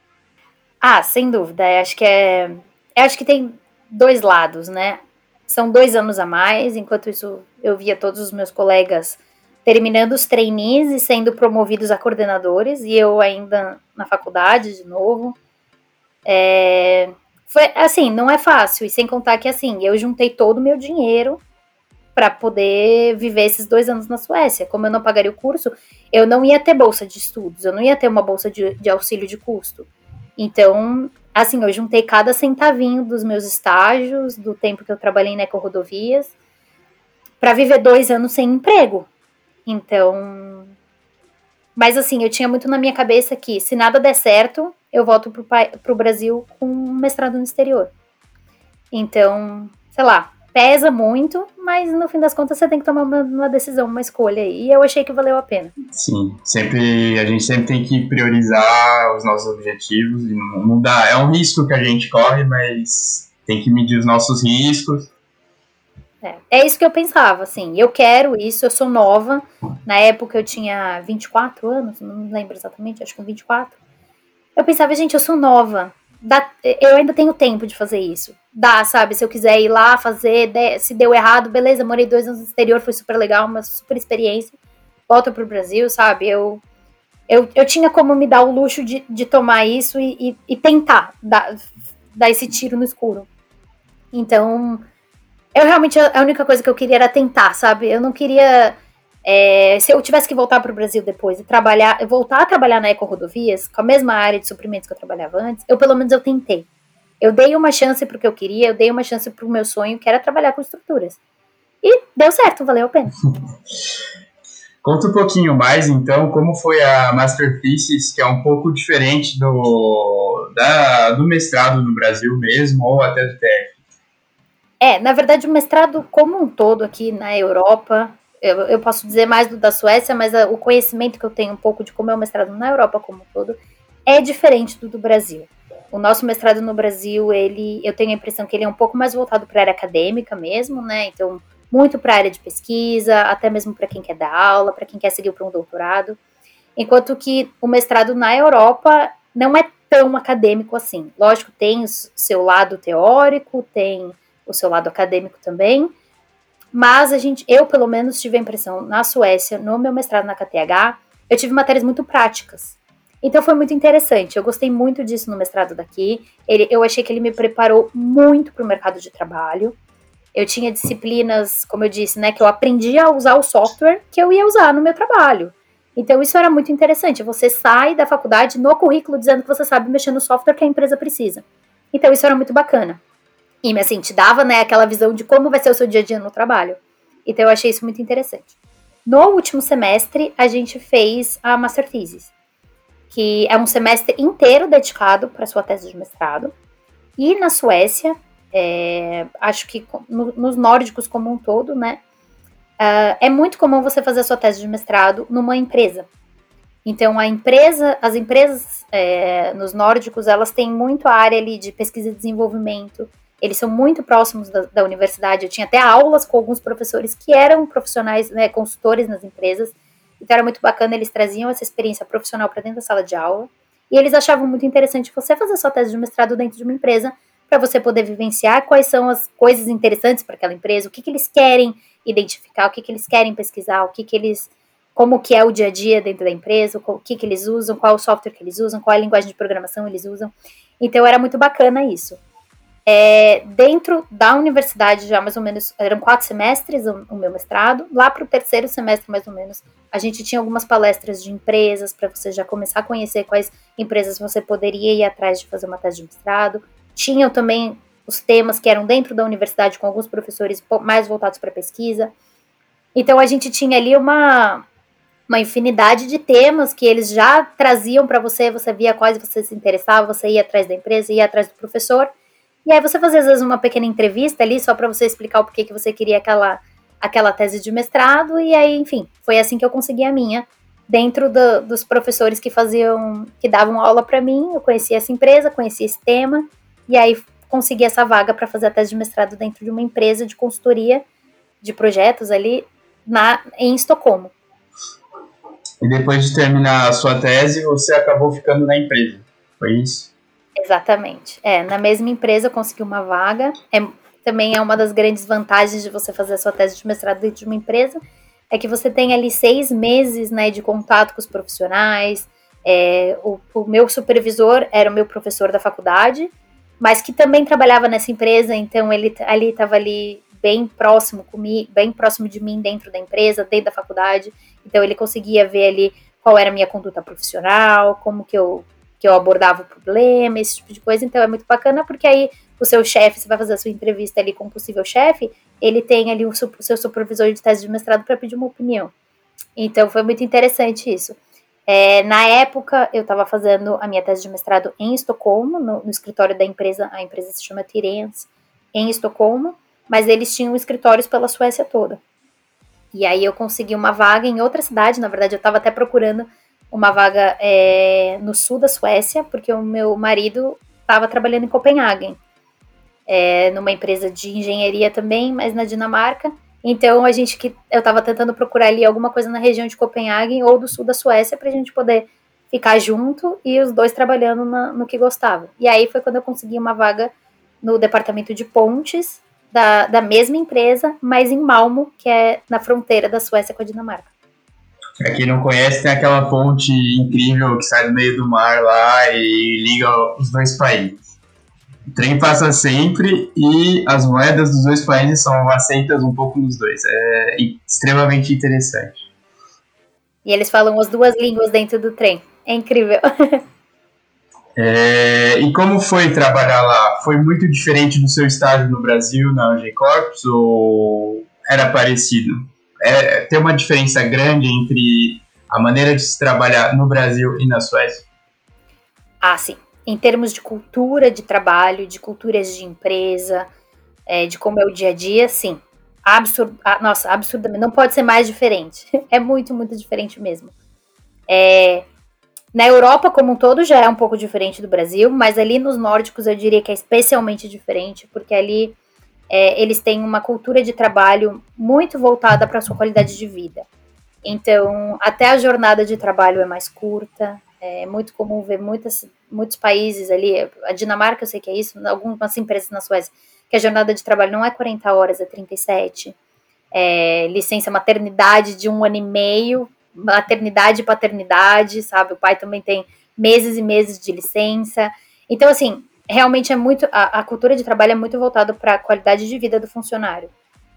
Ah, sem dúvida. Eu acho que é. Eu acho que tem dois lados, né? São dois anos a mais, enquanto isso eu via todos os meus colegas terminando os trainees e sendo promovidos a coordenadores, e eu ainda na faculdade de novo. É, foi assim, não é fácil, e sem contar que assim, eu juntei todo o meu dinheiro para poder viver esses dois anos na Suécia. Como eu não pagaria o curso, eu não ia ter bolsa de estudos, eu não ia ter uma bolsa de, de auxílio de custo. Então, assim, eu juntei cada centavinho dos meus estágios, do tempo que eu trabalhei em Eco-Rodovias, para viver dois anos sem emprego. Então. Mas assim, eu tinha muito na minha cabeça que se nada der certo, eu volto para o Brasil com um mestrado no exterior. Então, sei lá, pesa muito, mas no fim das contas você tem que tomar uma, uma, decisão, uma escolha. E eu achei que valeu a pena. Sim, sempre a gente sempre tem que priorizar os nossos objetivos e não, dá. É um risco que a gente corre, mas tem que medir os nossos riscos. É, é isso que eu pensava, assim, eu quero isso, eu sou nova. Na época eu tinha 24 anos, não lembro exatamente, acho que 24. Eu pensava, gente, eu sou nova. Dá, eu ainda tenho tempo de fazer isso. Dá, sabe? Se eu quiser ir lá fazer, se deu errado, beleza, morei dois anos no exterior, foi super legal, uma super experiência. Volta pro Brasil, sabe? Eu, eu, eu tinha como me dar o luxo de, de tomar isso e, e, e tentar dar, dar esse tiro no escuro. Então, eu realmente, a única coisa que eu queria era tentar, sabe? Eu não queria. É, se eu tivesse que voltar para o Brasil depois e trabalhar, voltar a trabalhar na Eco Rodovias, com a mesma área de suprimentos que eu trabalhava antes, eu pelo menos eu tentei. Eu dei uma chance para o que eu queria, eu dei uma chance para o meu sonho, que era trabalhar com estruturas. E deu certo, valeu a pena. Conta um pouquinho mais, então, como foi a Master Thesis, que é um pouco diferente do, da, do mestrado no Brasil mesmo, ou até do TF. É, na verdade, o mestrado como um todo aqui na Europa, eu, eu posso dizer mais do da Suécia, mas a, o conhecimento que eu tenho um pouco de como é o mestrado na Europa como um todo é diferente do do Brasil. O nosso mestrado no Brasil, ele, eu tenho a impressão que ele é um pouco mais voltado para a área acadêmica mesmo, né? Então, muito para a área de pesquisa, até mesmo para quem quer dar aula, para quem quer seguir para um doutorado. Enquanto que o mestrado na Europa não é tão acadêmico assim. Lógico, tem o seu lado teórico, tem o seu lado acadêmico também. Mas a gente, eu pelo menos tive a impressão na Suécia, no meu mestrado na KTH, eu tive matérias muito práticas. Então foi muito interessante. Eu gostei muito disso no mestrado daqui. Ele, eu achei que ele me preparou muito para o mercado de trabalho. Eu tinha disciplinas, como eu disse, né, que eu aprendi a usar o software que eu ia usar no meu trabalho. Então isso era muito interessante. Você sai da faculdade no currículo dizendo que você sabe mexer no software que a empresa precisa. Então isso era muito bacana. E assim, te dava né, aquela visão de como vai ser o seu dia a dia no trabalho. Então eu achei isso muito interessante. No último semestre, a gente fez a Master Thesis, que é um semestre inteiro dedicado para sua tese de mestrado. E na Suécia, é, acho que no, nos nórdicos como um todo, né, uh, é muito comum você fazer a sua tese de mestrado numa empresa. Então, a empresa, as empresas é, nos nórdicos, elas têm muito a área ali de pesquisa e desenvolvimento, eles são muito próximos da, da, universidade. Eu tinha até aulas com alguns professores que eram profissionais, né, consultores nas empresas. Então era muito bacana, eles traziam essa experiência profissional para dentro da sala de aula. E eles achavam muito interessante você fazer sua tese de mestrado dentro de uma empresa para você poder vivenciar quais são as coisas interessantes para aquela empresa, o que, que eles querem identificar, o que, que eles querem pesquisar, o que, que eles como que é o dia a dia dentro da empresa, o que, que eles usam, qual o software que eles usam, qual a linguagem de programação eles usam. Então era muito bacana isso. É, dentro da universidade, já mais ou menos, eram quatro semestres o, o meu mestrado. Lá para o terceiro semestre, mais ou menos, a gente tinha algumas palestras de empresas para você já começar a conhecer quais empresas você poderia ir atrás de fazer uma tese de mestrado. Tinham também os temas que eram dentro da universidade, com alguns professores mais voltados para pesquisa. Então a gente tinha ali uma, uma infinidade de temas que eles já traziam para você, você via quais você se interessava, você ia atrás da empresa, ia atrás do professor. E aí você fazia às vezes uma pequena entrevista ali só para você explicar o porquê que você queria aquela aquela tese de mestrado e aí, enfim, foi assim que eu consegui a minha. Dentro do, dos professores que faziam, que davam aula para mim, eu conhecia essa empresa, conhecia esse tema e aí consegui essa vaga para fazer a tese de mestrado dentro de uma empresa de consultoria de projetos ali na em Estocolmo. E depois de terminar a sua tese, você acabou ficando na empresa. Foi isso? Exatamente. É, na mesma empresa eu consegui uma vaga. É, também é uma das grandes vantagens de você fazer a sua tese de mestrado dentro de uma empresa, é que você tem ali seis meses né, de contato com os profissionais. É, o, o meu supervisor era o meu professor da faculdade, mas que também trabalhava nessa empresa, então ele ali estava ali bem próximo comigo, bem próximo de mim dentro da empresa, dentro da faculdade. Então ele conseguia ver ali qual era a minha conduta profissional, como que eu que eu abordava o problema, esse tipo de coisa. Então é muito bacana porque aí o seu chefe, você vai fazer a sua entrevista ali com o possível chefe, ele tem ali o seu supervisor de tese de mestrado para pedir uma opinião. Então foi muito interessante isso. É, na época, eu estava fazendo a minha tese de mestrado em Estocolmo, no, no, escritório da empresa, a empresa se chama Tirens, em Estocolmo, mas eles tinham escritórios pela Suécia toda. E aí eu consegui uma vaga em outra cidade, na verdade eu estava até procurando uma vaga é, no sul da Suécia, porque o meu marido estava trabalhando em Copenhagen. é, numa empresa de engenharia também, mas na Dinamarca. Então a gente que eu estava tentando procurar ali alguma coisa na região de Copenhague ou do sul da Suécia para a gente poder ficar junto e os dois trabalhando na, no que gostavam. E aí foi quando eu consegui uma vaga no departamento de pontes da, da mesma empresa, mas em Malmo, que é na fronteira da Suécia com a Dinamarca. Pra quem não conhece, tem aquela ponte incrível que sai do meio do mar lá e liga os dois países. O trem passa sempre e as moedas dos dois países são aceitas um pouco nos dois. É extremamente interessante. E eles falam as duas línguas dentro do trem. É incrível. É, e como foi trabalhar lá? Foi muito diferente do seu estágio no Brasil, na G Corps, ou era parecido? É, tem uma diferença grande entre a maneira de se trabalhar no Brasil e na Suécia? Ah, sim. Em termos de cultura de trabalho, de culturas de empresa, é, de como é o dia a dia, sim. Absurd, ah, nossa, absurdamente. Não pode ser mais diferente. É muito, muito diferente mesmo. É, na Europa, como um todo, já é um pouco diferente do Brasil, mas ali nos nórdicos eu diria que é especialmente diferente, porque ali é, eles têm uma cultura de trabalho muito voltada para a sua qualidade de vida. Então, até a jornada de trabalho é mais curta, é muito comum ver muitas, muitos países ali, a Dinamarca eu sei que é isso, algumas empresas na Suécia, que a jornada de trabalho não é 40 horas, é 37. É, licença maternidade de um ano e meio, maternidade e paternidade, sabe? O pai também tem meses e meses de licença. Então, assim, realmente é muito. A, a cultura de trabalho é muito voltada para a qualidade de vida do funcionário.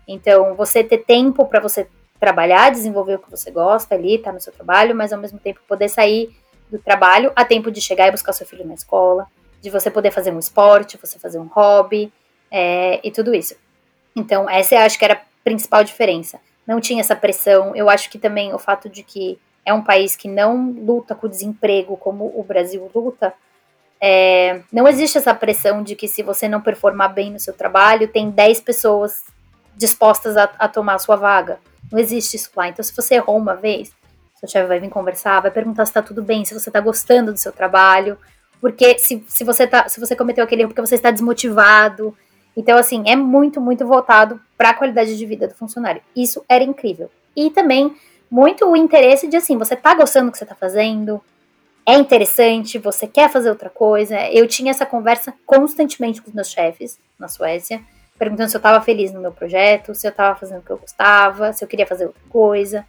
Então, você ter tempo para você trabalhar, desenvolver o que você gosta ali, tá no seu trabalho, mas ao mesmo tempo poder sair do trabalho a tempo de chegar e buscar seu filho na escola, de você poder fazer um esporte, você fazer um hobby é, e tudo isso. Então, essa eu acho que era a principal diferença não tinha essa pressão. Eu acho que também o fato de que é um país que não luta com o desemprego como o Brasil luta, é, não existe essa pressão de que se você não performar bem no seu trabalho, tem 10 pessoas dispostas a, a tomar a sua vaga. Não existe isso lá. Então, se você errou uma vez, seu chefe vai vir conversar, vai perguntar se está tudo bem, se você está gostando do seu trabalho, porque se, se, você tá, se você cometeu aquele erro porque você está desmotivado, então, assim, é muito, muito voltado para a qualidade de vida do funcionário. Isso era incrível. E também muito o interesse de, assim, você tá gostando do que você tá fazendo, é interessante, você quer fazer outra coisa. Eu tinha essa conversa constantemente com os meus chefes na Suécia, perguntando se eu estava feliz no meu projeto, se eu estava fazendo o que eu gostava, se eu queria fazer outra coisa.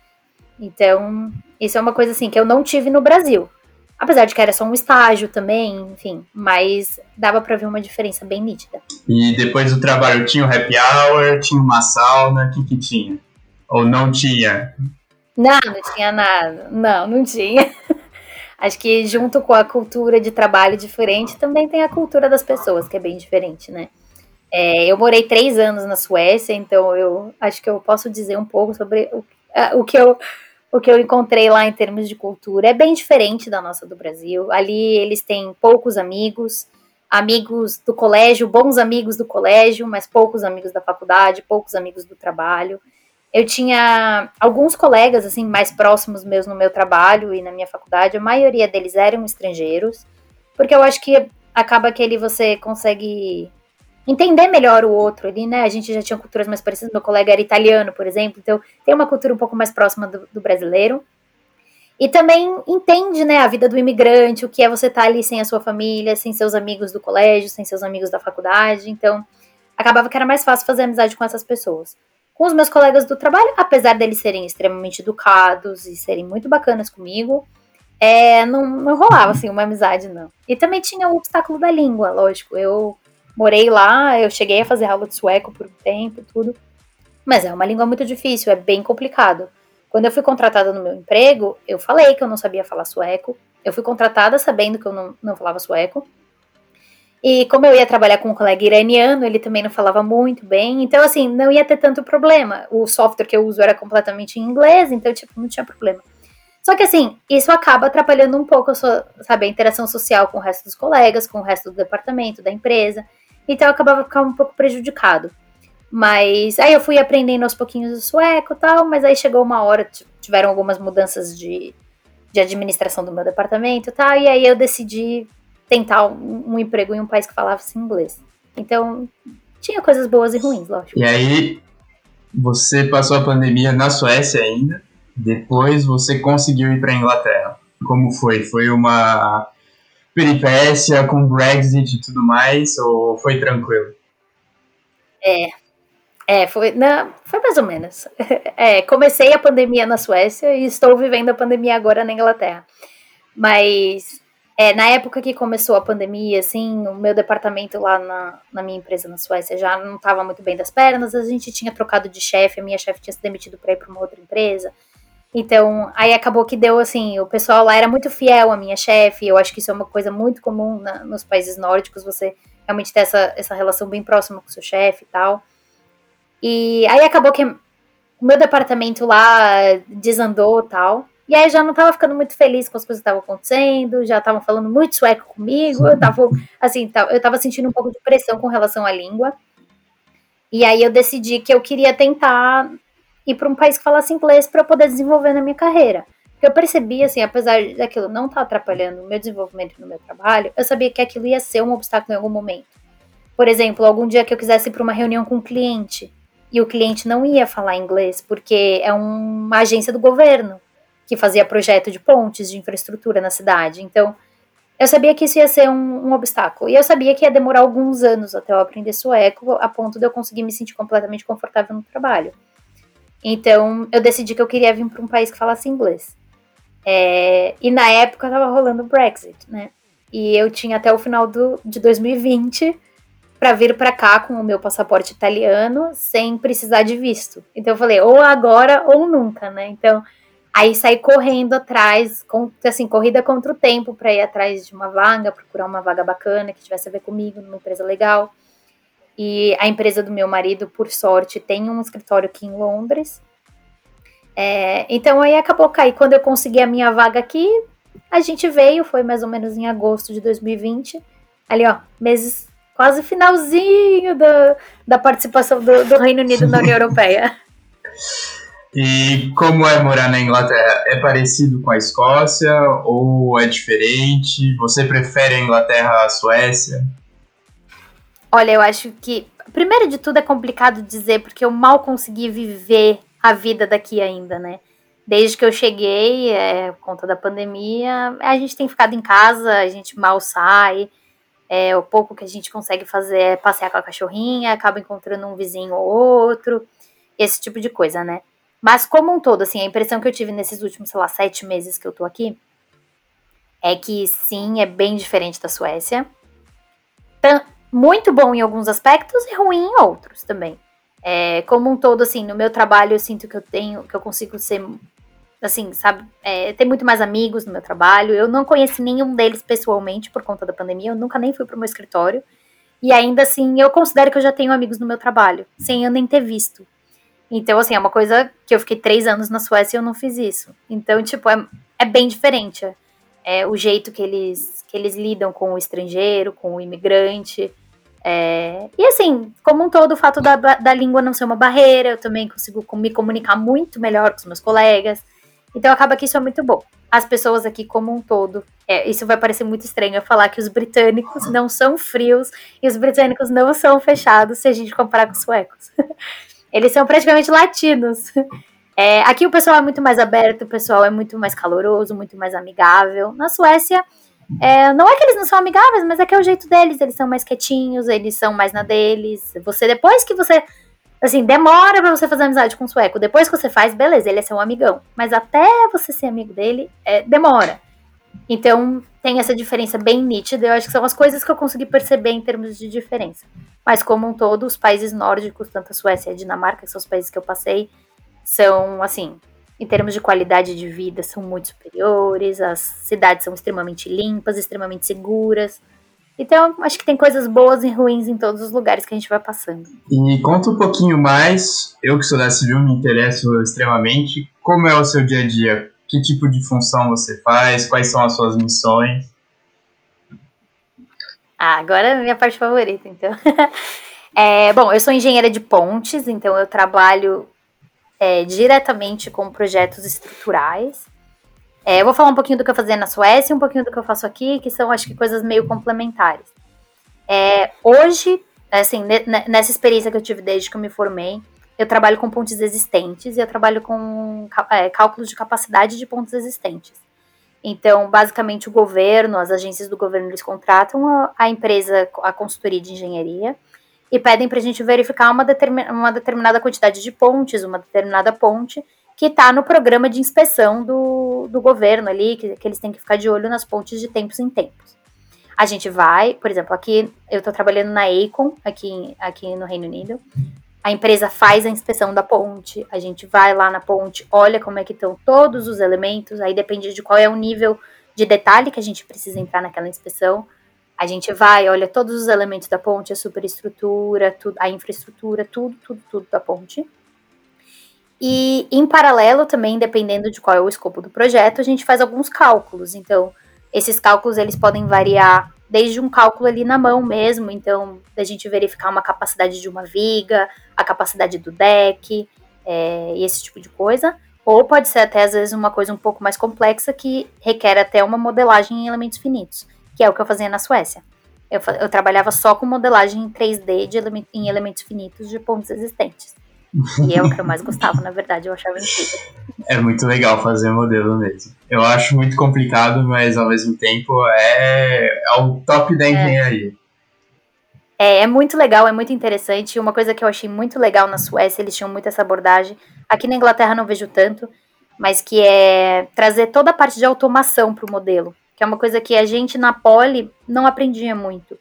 Então, isso é uma coisa assim que eu não tive no Brasil. Apesar de que era só um estágio também, enfim, mas dava para ver uma diferença bem nítida. E depois do trabalho tinha o happy hour, tinha uma sauna, o que que tinha? Ou não tinha? Não, não tinha nada. Não, não tinha. Acho que junto com a cultura de trabalho diferente, também tem a cultura das pessoas, que é bem diferente, né? É, eu morei três anos na Suécia, então eu acho que eu posso dizer um pouco sobre o, o que eu o que eu encontrei lá em termos de cultura é bem diferente da nossa do Brasil. Ali eles têm poucos amigos, amigos do colégio, bons amigos do colégio, mas poucos amigos da faculdade, poucos amigos do trabalho. Eu tinha alguns colegas assim mais próximos meus no meu trabalho e na minha faculdade, a maioria deles eram estrangeiros, porque eu acho que acaba que ele você consegue entender melhor o outro ali, né? A gente já tinha culturas mais parecidas, meu colega era italiano, por exemplo, então tem uma cultura um pouco mais próxima do, do brasileiro. E também entende, né, a vida do imigrante, o que é você estar tá ali sem a sua família, sem seus amigos do colégio, sem seus amigos da faculdade. Então, acabava que era mais fácil fazer amizade com essas pessoas. Com os meus colegas do trabalho, apesar deles serem extremamente educados e serem muito bacanas comigo, é, não, não rolava, assim, uma amizade, não. E também tinha o obstáculo da língua, lógico. Eu morei lá, eu cheguei a fazer aula de sueco por um tempo, tudo. Mas é uma língua muito difícil, é bem complicado. Quando eu fui contratada no meu emprego, eu falei que eu não sabia falar sueco. Eu fui contratada sabendo que eu não, não falava sueco. E como eu ia trabalhar com um colega iraniano, ele também não falava muito bem. Então, assim, não ia ter tanto problema. O software que eu uso era completamente em inglês, então, tipo, não tinha problema. Só que, assim, isso acaba atrapalhando um pouco a sua, sabe, a interação social com o resto dos colegas, com o resto do departamento, da empresa. Então eu acabava ficando um pouco prejudicado. Mas aí eu fui aprendendo aos pouquinhos o sueco e tal, mas aí chegou uma hora, tiveram algumas mudanças de, de administração do meu departamento e tal, e aí eu decidi tentar um, um emprego em um país que falava inglês. Então, tinha coisas boas e ruins, lógico. E aí, você passou a pandemia na Suécia ainda, depois você conseguiu ir para Inglaterra. Como foi? Foi uma peripécia com Brexit e tudo mais, ou foi tranquilo? É, é, foi, não, foi mais ou menos. É, comecei a pandemia na Suécia e estou vivendo a pandemia agora na Inglaterra. Mas é, na época que começou a pandemia, assim, o meu departamento lá na, na minha empresa na Suécia já não estava muito bem das pernas, a gente tinha trocado de chefe, a minha chefe tinha se demitido para ir para uma outra empresa. Então, aí acabou que deu assim, o pessoal lá era muito fiel à minha chefe, eu acho que isso é uma coisa muito comum na, nos países nórdicos, você realmente ter essa, essa relação bem próxima com o seu chefe e tal. E aí acabou que o meu departamento lá desandou tal. E aí já não tava ficando muito feliz com as coisas que estavam acontecendo, já estavam falando muito sueco comigo, eu tava, assim, eu tava sentindo um pouco de pressão com relação à língua. E aí eu decidi que eu queria tentar ir para um país que falasse inglês para eu poder desenvolver na minha carreira. Porque eu percebi, assim, apesar daquilo não estar tá atrapalhando o meu desenvolvimento no meu trabalho, eu sabia que aquilo ia ser um obstáculo em algum momento. Por exemplo, algum dia que eu quisesse ir para uma reunião com um cliente e o cliente não ia falar inglês, porque é uma agência do governo que fazia projeto de pontes, de infraestrutura na cidade. Então, eu sabia que isso ia ser um, um, obstáculo. E eu sabia que ia demorar alguns anos até eu aprender sueco, a ponto de eu conseguir me sentir completamente confortável no trabalho. Então, eu decidi que eu queria vir para um país que falasse inglês. É, e na época estava rolando o Brexit, né? E eu tinha até o final do, de 2020 para vir para cá com o meu passaporte italiano sem precisar de visto. Então eu falei, ou agora ou nunca, né? Então, aí saí correndo atrás, com, assim, corrida contra o tempo para ir atrás de uma vaga, procurar uma vaga bacana que tivesse a ver comigo, numa empresa legal. E a empresa do meu marido, por sorte, tem um escritório aqui em Londres. É, então aí acabou cair. Quando eu consegui a minha vaga aqui, a gente veio, foi mais ou menos em agosto de 2020. Ali, ó, meses, quase finalzinho do, da participação do, do Reino Unido na União Europeia. E como é morar na Inglaterra? É parecido com a Escócia ou é diferente? Você prefere a Inglaterra à Suécia? Olha, eu acho que, primeiro de tudo, é complicado dizer, porque eu mal consegui viver a vida daqui ainda, né? Desde que eu cheguei, é, por conta da pandemia, a gente tem ficado em casa, a gente mal sai. É, o pouco que a gente consegue fazer é passear com a cachorrinha, acaba encontrando um vizinho ou outro, esse tipo de coisa, né? Mas como um todo, assim, a impressão que eu tive nesses últimos, sei lá, sete meses que eu tô aqui, é que sim, é bem diferente da Suécia muito bom em alguns aspectos e ruim em outros também. É, como um todo, assim, no meu trabalho eu sinto que eu tenho, que eu consigo ser, assim, sabe, é, ter muito mais amigos no meu trabalho. Eu não conheci nenhum deles pessoalmente por conta da pandemia, eu nunca nem fui pro meu escritório. E ainda assim, eu considero que eu já tenho amigos no meu trabalho, sem eu nem ter visto. Então, assim, é uma coisa que eu fiquei três anos na Suécia e eu não fiz isso. Então, tipo, é, é bem diferente. É, o jeito que eles, que eles lidam com o estrangeiro, com o imigrante. É, e assim, como um todo, o fato da, da língua não ser uma barreira, eu também consigo me comunicar muito melhor com os meus colegas. Então acaba que isso é muito bom. As pessoas aqui como um todo, é, isso vai parecer muito estranho eu falar que os britânicos não são frios e os britânicos não são fechados se a gente comparar com os suecos. Eles são praticamente latinos. É, aqui o pessoal é muito mais aberto, o pessoal é muito mais caloroso, muito mais amigável. Na Suécia, é, não é que eles não são amigáveis, mas é que é o jeito deles. Eles são mais quietinhos, eles são mais na deles. Você, depois que você. Assim, demora pra você fazer amizade com o sueco. Depois que você faz, beleza, ele é seu amigão. Mas até você ser amigo dele, é, demora. Então, tem essa diferença bem nítida. Eu acho que são as coisas que eu consegui perceber em termos de diferença. Mas, como um todo, os países nórdicos, tanto a Suécia e a Dinamarca, que são os países que eu passei, são, assim, em termos de qualidade de vida, são muito superiores, as cidades são extremamente limpas, extremamente seguras. Então, acho que tem coisas boas e ruins em todos os lugares que a gente vai passando. E conta um pouquinho mais, eu que sou da civil me interesso extremamente, como é o seu dia a dia? Que tipo de função você faz? Quais são as suas missões? Ah, agora é a minha parte favorita, então. é, bom, eu sou engenheira de pontes, então eu trabalho é, diretamente com projetos estruturais. É, eu vou falar um pouquinho do que eu fazia na Suécia e um pouquinho do que eu faço aqui, que são, acho que, coisas meio complementares. É, hoje, assim, nessa experiência que eu tive desde que eu me formei, eu trabalho com pontes existentes e eu trabalho com é, cálculos de capacidade de pontos existentes. Então, basicamente, o governo, as agências do governo, eles contratam a, a empresa, a consultoria de engenharia, e pedem para a gente verificar uma, determin, uma determinada quantidade de pontes, uma determinada ponte, que está no programa de inspeção do, do governo ali, que, que eles têm que ficar de olho nas pontes de tempos em tempos. A gente vai, por exemplo, aqui eu estou trabalhando na Acon, aqui, aqui no Reino Unido. A empresa faz a inspeção da ponte, a gente vai lá na ponte, olha como é que estão todos os elementos, aí depende de qual é o nível de detalhe que a gente precisa entrar naquela inspeção. A gente vai, olha todos os elementos da ponte, a superestrutura, tudo, a infraestrutura, tudo, tudo, tudo da ponte. E em paralelo também, dependendo de qual é o escopo do projeto, a gente faz alguns cálculos. Então, esses cálculos eles podem variar desde um cálculo ali na mão mesmo, então da gente verificar uma capacidade de uma viga, a capacidade do deck, é, e esse tipo de coisa. Ou pode ser até às vezes uma coisa um pouco mais complexa que requer até uma modelagem em elementos finitos, que é o que eu fazia na Suécia. Eu, eu trabalhava só com modelagem em 3D de em elementos finitos de pontos existentes. E é o que eu mais gostava, na verdade, eu achava incrível. É muito legal fazer modelo mesmo. Eu acho muito complicado, mas ao mesmo tempo é, é o top da é. engenharia. É. é, é muito legal, é muito interessante. Uma coisa que eu achei muito legal na Suécia, eles tinham muito essa abordagem. Aqui na Inglaterra não vejo tanto, mas que é trazer toda a parte de automação para o modelo, que é uma coisa que a gente na Poli não aprendia muito.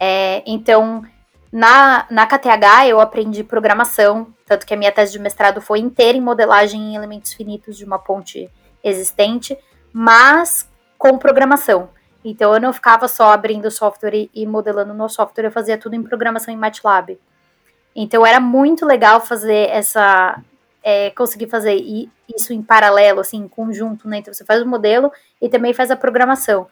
É, então, na, na KTH eu aprendi programação, tanto que a minha tese de mestrado foi inteira em modelagem em elementos finitos de uma ponte existente, mas com programação. Então eu não ficava só abrindo software e, modelando no software, eu fazia tudo em programação em MATLAB. Então era muito legal fazer essa. É, conseguir fazer isso em paralelo, assim, em conjunto, né? Então você faz o modelo e também faz a programação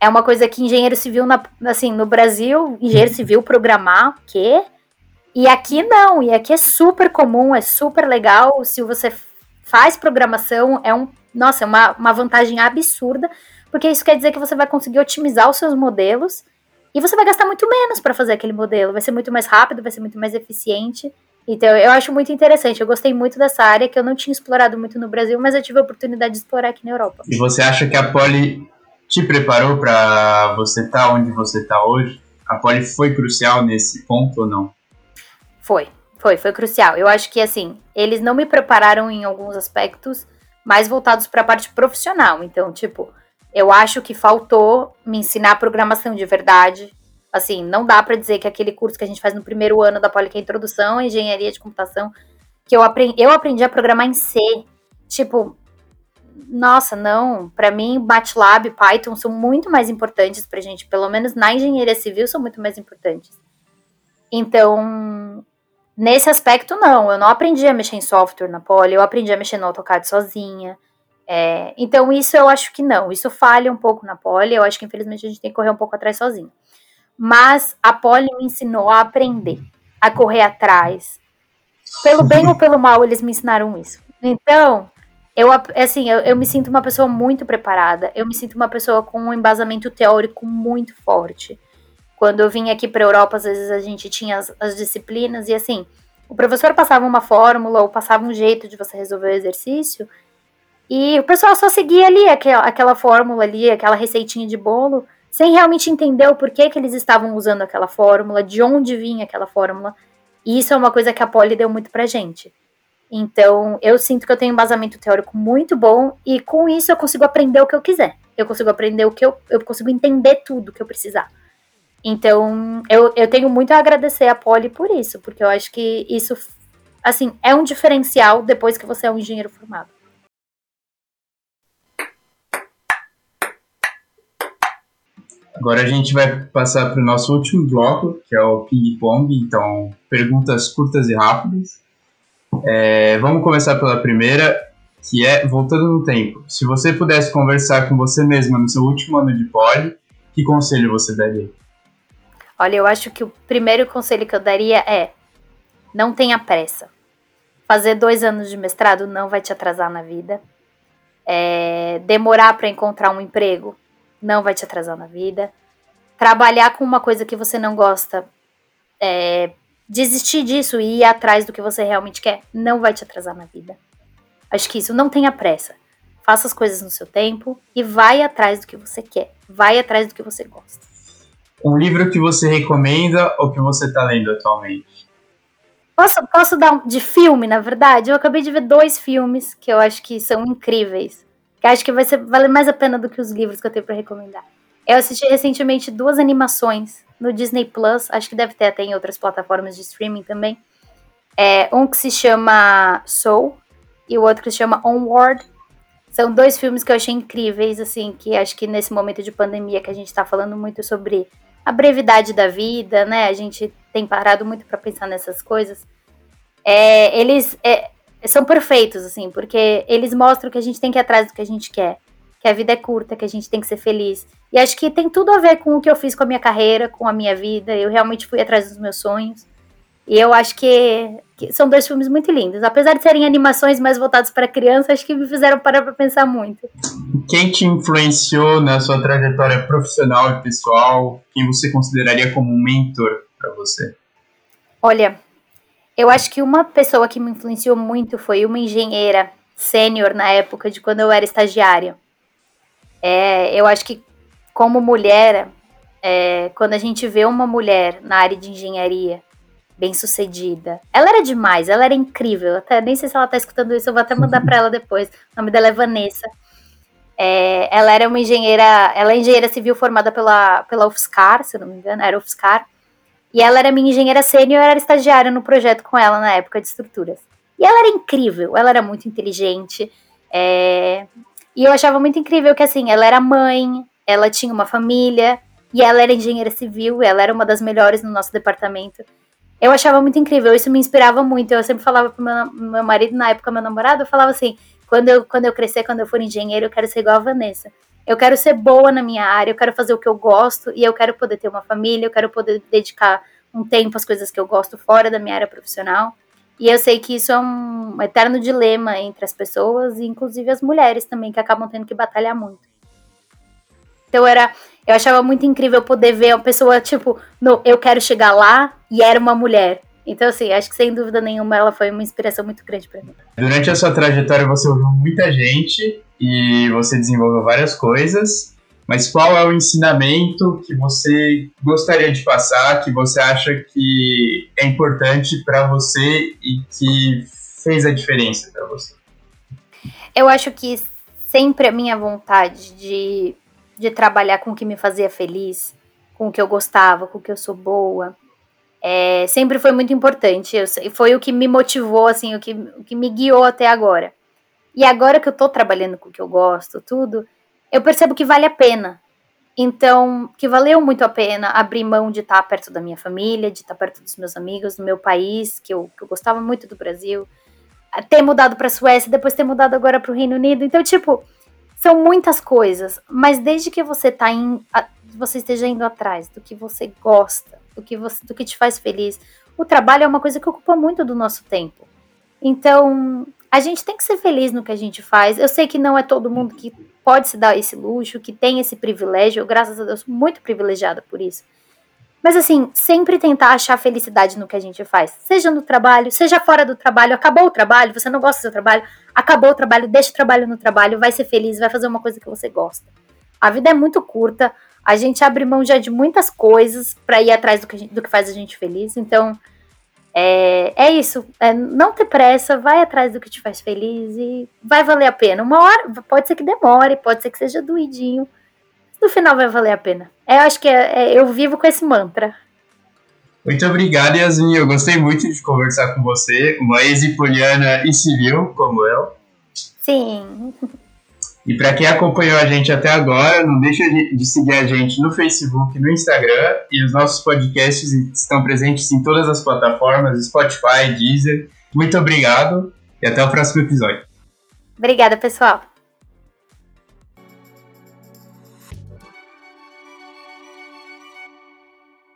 é uma coisa que engenheiro civil, na, assim, no Brasil, engenheiro civil programar, o quê? E aqui não, e aqui é super comum, é super legal. Se você faz programação, é um, nossa, é uma, uma vantagem absurda, porque isso quer dizer que você vai conseguir otimizar os seus modelos e você vai gastar muito menos para fazer aquele modelo. Vai ser muito mais rápido, vai ser muito mais eficiente. Então, eu acho muito interessante. Eu gostei muito dessa área que eu não tinha explorado muito no Brasil, mas eu tive a oportunidade de explorar aqui na Europa. E você acha que a Poli te preparou para você estar tá onde você está hoje? A Poli foi crucial nesse ponto ou não? Foi, foi, foi crucial. Eu acho que assim, eles não me prepararam em alguns aspectos mais voltados para a parte profissional. Então, tipo, eu acho que faltou me ensinar programação de verdade. Assim, não dá para dizer que aquele curso que a gente faz no primeiro ano da Poli, que é introdução à engenharia de computação, que eu aprendi, eu aprendi a programar em C. Tipo, nossa, não. Para mim, MATLAB, Python são muito mais importantes para gente. Pelo menos na engenharia civil são muito mais importantes. Então, nesse aspecto, não. Eu não aprendi a mexer em software na Poly. Eu aprendi a mexer no AutoCAD sozinha. É, então, isso eu acho que não. Isso falha um pouco na Poly. Eu acho que, infelizmente, a gente tem que correr um pouco atrás sozinho. Mas a Poly me ensinou a aprender, a correr atrás. Pelo bem ou pelo mal, eles me ensinaram isso. Então, eu, assim, eu, eu, me sinto uma pessoa muito preparada. Eu me sinto uma pessoa com um embasamento teórico muito forte. Quando eu vim aqui para Europa, às vezes a gente tinha as, as, disciplinas e assim, o professor passava uma fórmula ou passava um jeito de você resolver o exercício e o pessoal só seguia ali aquela, aquela fórmula ali, aquela receitinha de bolo, sem realmente entender o porquê que eles estavam usando aquela fórmula, de onde vinha aquela fórmula. E isso é uma coisa que a Poli deu muito pra gente. Então, eu sinto que eu tenho um embasamento teórico muito bom e com isso eu consigo aprender o que eu quiser. Eu consigo aprender o que eu, eu consigo entender tudo que eu precisar. Então, eu, eu tenho muito a agradecer a Poli por isso, porque eu acho que isso, assim, é um diferencial depois que você é um engenheiro formado. Agora a gente vai passar para o nosso último bloco, que é o ping-pong. Então, perguntas curtas e rápidas. É, vamos começar pela primeira, que é voltando no tempo. Se você pudesse conversar com você mesma no seu último ano de poli, que conselho você daria? Olha, eu acho que o primeiro conselho que eu daria é não tenha pressa. Fazer dois anos de mestrado não vai te atrasar na vida. É, demorar para encontrar um emprego não vai te atrasar na vida. Trabalhar com uma coisa que você não gosta é, desistir disso e ir atrás do que você realmente quer não vai te atrasar na vida. Acho que isso não tenha pressa. Faça as coisas no seu tempo e vai atrás do que você quer. Vai atrás do que você gosta. Um livro que você recomenda ou que você está lendo atualmente? Posso, posso dar um, de filme, na verdade? Eu acabei de ver dois filmes que eu acho que são incríveis. Que acho que vai ser, vale mais a pena do que os livros que eu tenho para recomendar. Eu assisti recentemente duas animações no Disney Plus, acho que deve ter até em outras plataformas de streaming também. É, um que se chama Soul e o outro que se chama Onward. São dois filmes que eu achei incríveis, assim, que acho que nesse momento de pandemia que a gente está falando muito sobre a brevidade da vida, né? A gente tem parado muito para pensar nessas coisas. É, eles é, são perfeitos, assim, porque eles mostram que a gente tem que ir atrás do que a gente quer, que a vida é curta, que a gente tem que ser feliz. E acho que tem tudo a ver com o que eu fiz com a minha carreira, com a minha vida. Eu realmente fui atrás dos meus sonhos. E eu acho que, que são dois filmes muito lindos. Apesar de serem animações mais voltadas para criança, acho que me fizeram parar para pensar muito. Quem te influenciou na sua trajetória profissional e pessoal? Quem você consideraria como um mentor para você? Olha, eu acho que uma pessoa que me influenciou muito foi uma engenheira sênior na época de quando eu era estagiária. É, eu acho que como mulher, é, quando a gente vê uma mulher na área de engenharia bem sucedida, ela era demais, ela era incrível. Até nem sei se ela tá escutando isso, eu vou até mandar para ela depois. O nome dela é Vanessa. É, ela era uma engenheira, ela é engenheira civil formada pela, pela UFSCar, se não me engano, era UFSCar. E ela era minha engenheira sênior, eu era estagiária no projeto com ela na época de estruturas. E ela era incrível, ela era muito inteligente. É... E eu achava muito incrível que, assim, ela era mãe, ela tinha uma família, e ela era engenheira civil, ela era uma das melhores no nosso departamento. Eu achava muito incrível, isso me inspirava muito. Eu sempre falava pro meu, meu marido, na época, meu namorado, eu falava assim: quando eu, quando eu crescer, quando eu for engenheiro, eu quero ser igual a Vanessa. Eu quero ser boa na minha área, eu quero fazer o que eu gosto e eu quero poder ter uma família, eu quero poder dedicar um tempo às coisas que eu gosto fora da minha área profissional. E eu sei que isso é um eterno dilema entre as pessoas, e inclusive as mulheres também, que acabam tendo que batalhar muito. Então era, eu achava muito incrível poder ver uma pessoa, tipo, no, eu quero chegar lá, e era uma mulher. Então, assim, acho que sem dúvida nenhuma ela foi uma inspiração muito grande para mim. Durante a sua trajetória você ouviu muita gente e você desenvolveu várias coisas, mas qual é o ensinamento que você gostaria de passar, que você acha que é importante para você e que fez a diferença para você? Eu acho que sempre a minha vontade de, de trabalhar com o que me fazia feliz, com o que eu gostava, com o que eu sou boa, é, sempre foi muito importante. Eu, foi o que me motivou, assim, o que, o que me guiou até agora. E agora que eu tô trabalhando com o que eu gosto, tudo, eu percebo que vale a pena. Então, que valeu muito a pena abrir mão de estar perto da minha família, de estar perto dos meus amigos, do meu país, que eu, que eu gostava muito do Brasil, ter mudado para a Suécia, depois ter mudado agora para o Reino Unido. Então, tipo, são muitas coisas, mas desde que você tá em, você esteja indo atrás do que você gosta, do que você, do que te faz feliz, o trabalho é uma coisa que ocupa muito do nosso tempo. Então, a gente tem que ser feliz no que a gente faz. Eu sei que não é todo mundo que pode se dar esse luxo, que tem esse privilégio. Eu, graças a Deus, muito privilegiada por isso. Mas assim, sempre tentar achar felicidade no que a gente faz. Seja no trabalho, seja fora do trabalho. Acabou o trabalho, você não gosta do seu trabalho, acabou o trabalho, deixa o trabalho no trabalho, vai ser feliz, vai fazer uma coisa que você gosta. A vida é muito curta, a gente abre mão já de muitas coisas para ir atrás do que, gente, do que faz a gente feliz. Então, é, é isso. É não ter pressa, vai atrás do que te faz feliz e vai valer a pena. Uma hora, pode ser que demore, pode ser que seja doidinho. No final vai valer a pena. É, eu acho que é, é, eu vivo com esse mantra. Muito obrigado, Yasmin. Eu gostei muito de conversar com você, uma ex-poliana e civil como eu. Sim. E para quem acompanhou a gente até agora, não deixa de seguir a gente no Facebook, no Instagram e os nossos podcasts estão presentes em todas as plataformas, Spotify, Deezer. Muito obrigado e até o próximo episódio. Obrigada, pessoal.